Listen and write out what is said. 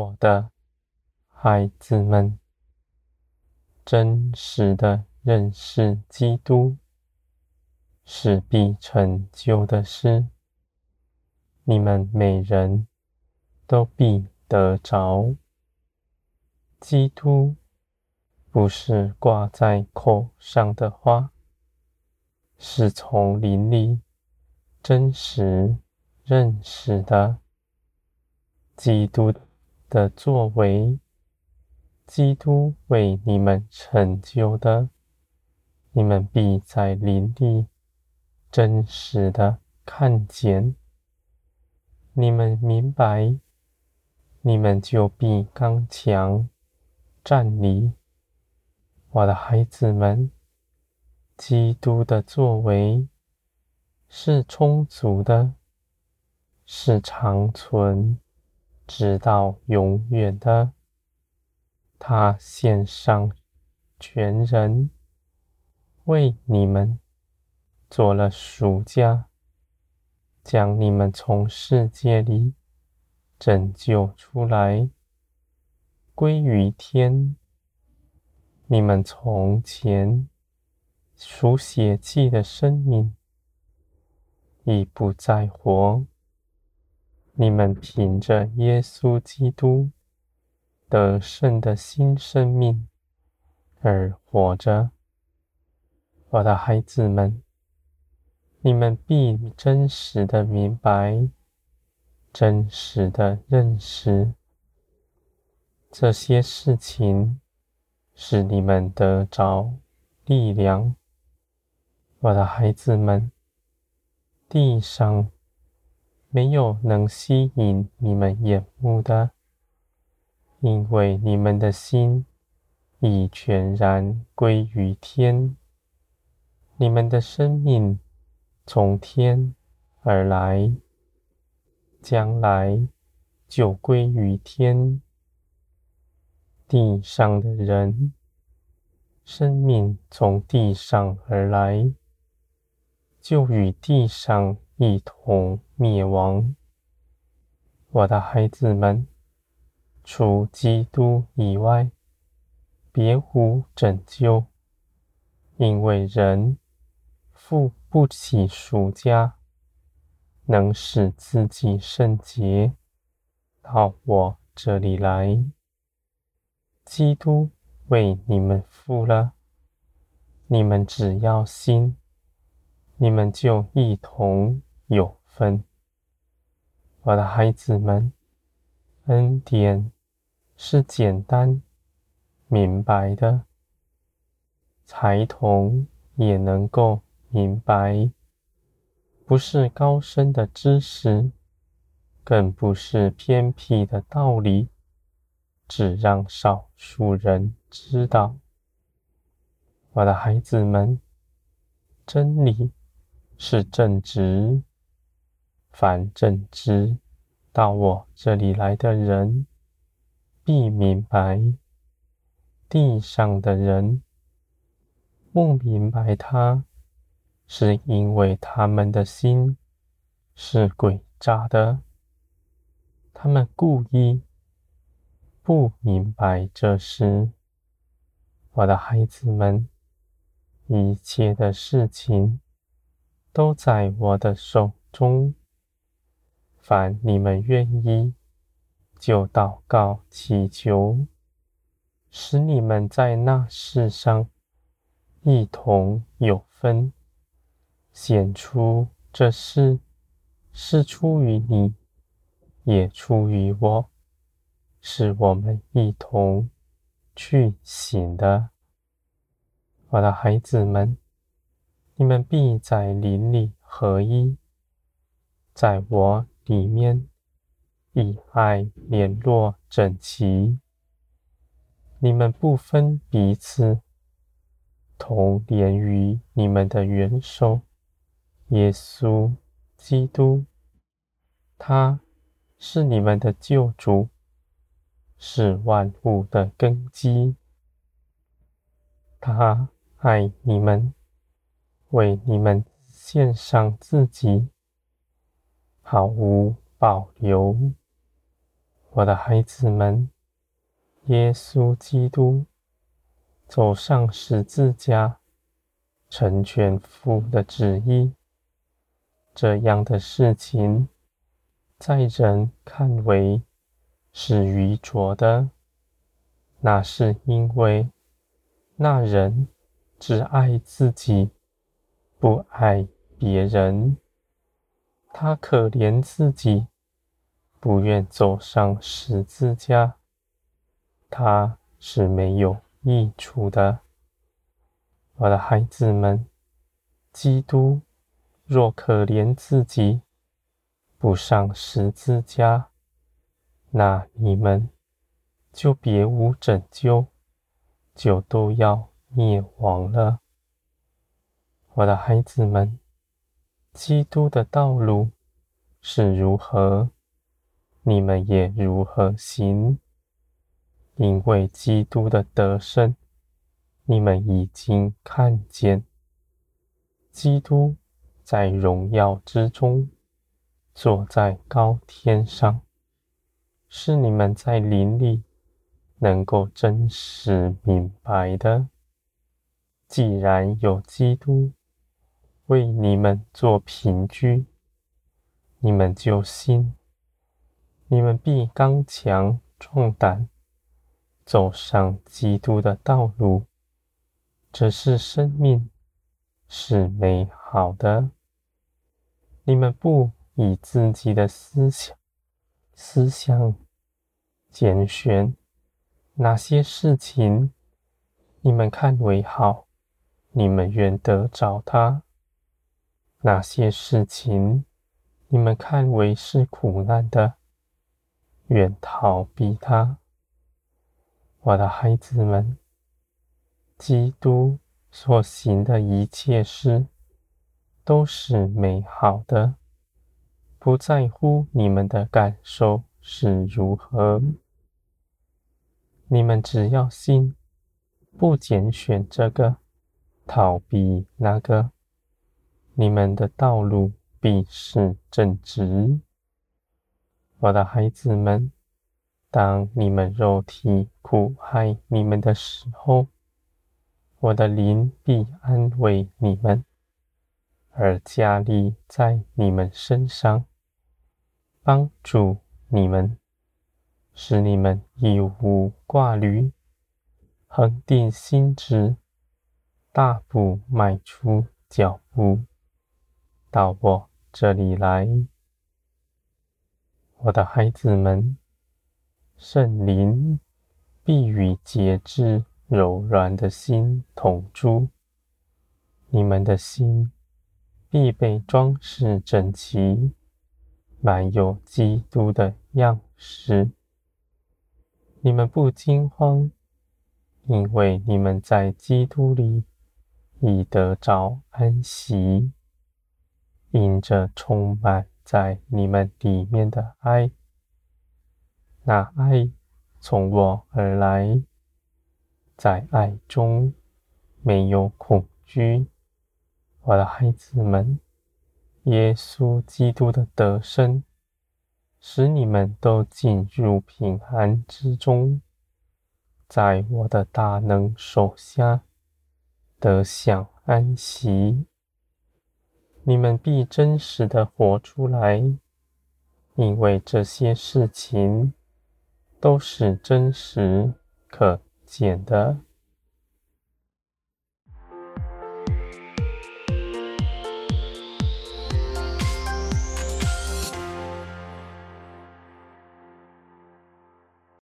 我的孩子们，真实的认识基督是必成就的事，你们每人都必得着。基督不是挂在口上的话，是从林里真实认识的。基督的作为，基督为你们成就的，你们必在灵里真实的看见。你们明白，你们就必刚强站立。我的孩子们，基督的作为是充足的，是长存。直到永远的，他献上全人，为你们做了赎价，将你们从世界里拯救出来，归于天。你们从前属血气的生命已不再活。你们凭着耶稣基督得胜的新生命而活着，我的孩子们，你们必真实的明白，真实的认识这些事情，使你们得着力量，我的孩子们，地上。没有能吸引你们眼目的，因为你们的心已全然归于天。你们的生命从天而来，将来就归于天。地上的人，生命从地上而来，就与地上一同。灭亡，我的孩子们，除基督以外，别无拯救，因为人付不起赎价，能使自己圣洁，到我这里来。基督为你们付了，你们只要信，你们就一同有分。我的孩子们，恩典是简单明白的，孩童也能够明白，不是高深的知识，更不是偏僻的道理，只让少数人知道。我的孩子们，真理是正直。凡正直到我这里来的人，必明白；地上的人不明白他，是因为他们的心是诡诈的。他们故意不明白这事。我的孩子们，一切的事情都在我的手中。凡你们愿意，就祷告祈求，使你们在那世上一同有分，显出这事是出于你，也出于我，是我们一同去行的。我的孩子们，你们必在灵里合一，在我。里面以爱联络整齐，你们不分彼此，同连于你们的元首耶稣基督，他是你们的救主，是万物的根基。他爱你们，为你们献上自己。毫无保留，我的孩子们，耶稣基督走上十字架，成全父的旨意。这样的事情，在人看为是愚拙的，那是因为那人只爱自己，不爱别人。他可怜自己。不愿走上十字架，他是没有益处的。我的孩子们，基督若可怜自己，不上十字架，那你们就别无拯救，就都要灭亡了。我的孩子们，基督的道路是如何？你们也如何行？因为基督的得胜，你们已经看见，基督在荣耀之中，坐在高天上，是你们在灵里能够真实明白的。既然有基督为你们做凭据，你们就信。你们必刚强壮胆，走上基督的道路。这是生命，是美好的。你们不以自己的思想、思想拣选哪些事情，你们看为好，你们愿得着它；哪些事情，你们看为是苦难的。愿逃避它，我的孩子们。基督所行的一切事都是美好的，不在乎你们的感受是如何。你们只要信，不拣选这个，逃避那个，你们的道路必是正直。我的孩子们，当你们肉体苦害你们的时候，我的灵必安慰你们，而加力在你们身上，帮助你们，使你们一无挂虑，恒定心直，大步迈出脚步，到我这里来。我的孩子们，圣灵必与节制柔软的心同住，你们的心必被装饰整齐，满有基督的样式。你们不惊慌，因为你们在基督里已得着安息，因着充满。在你们里面的爱，那爱从我而来，在爱中没有恐惧。我的孩子们，耶稣基督的得胜，使你们都进入平安之中，在我的大能手下得享安息。你们必真实的活出来，因为这些事情都是真实可见的。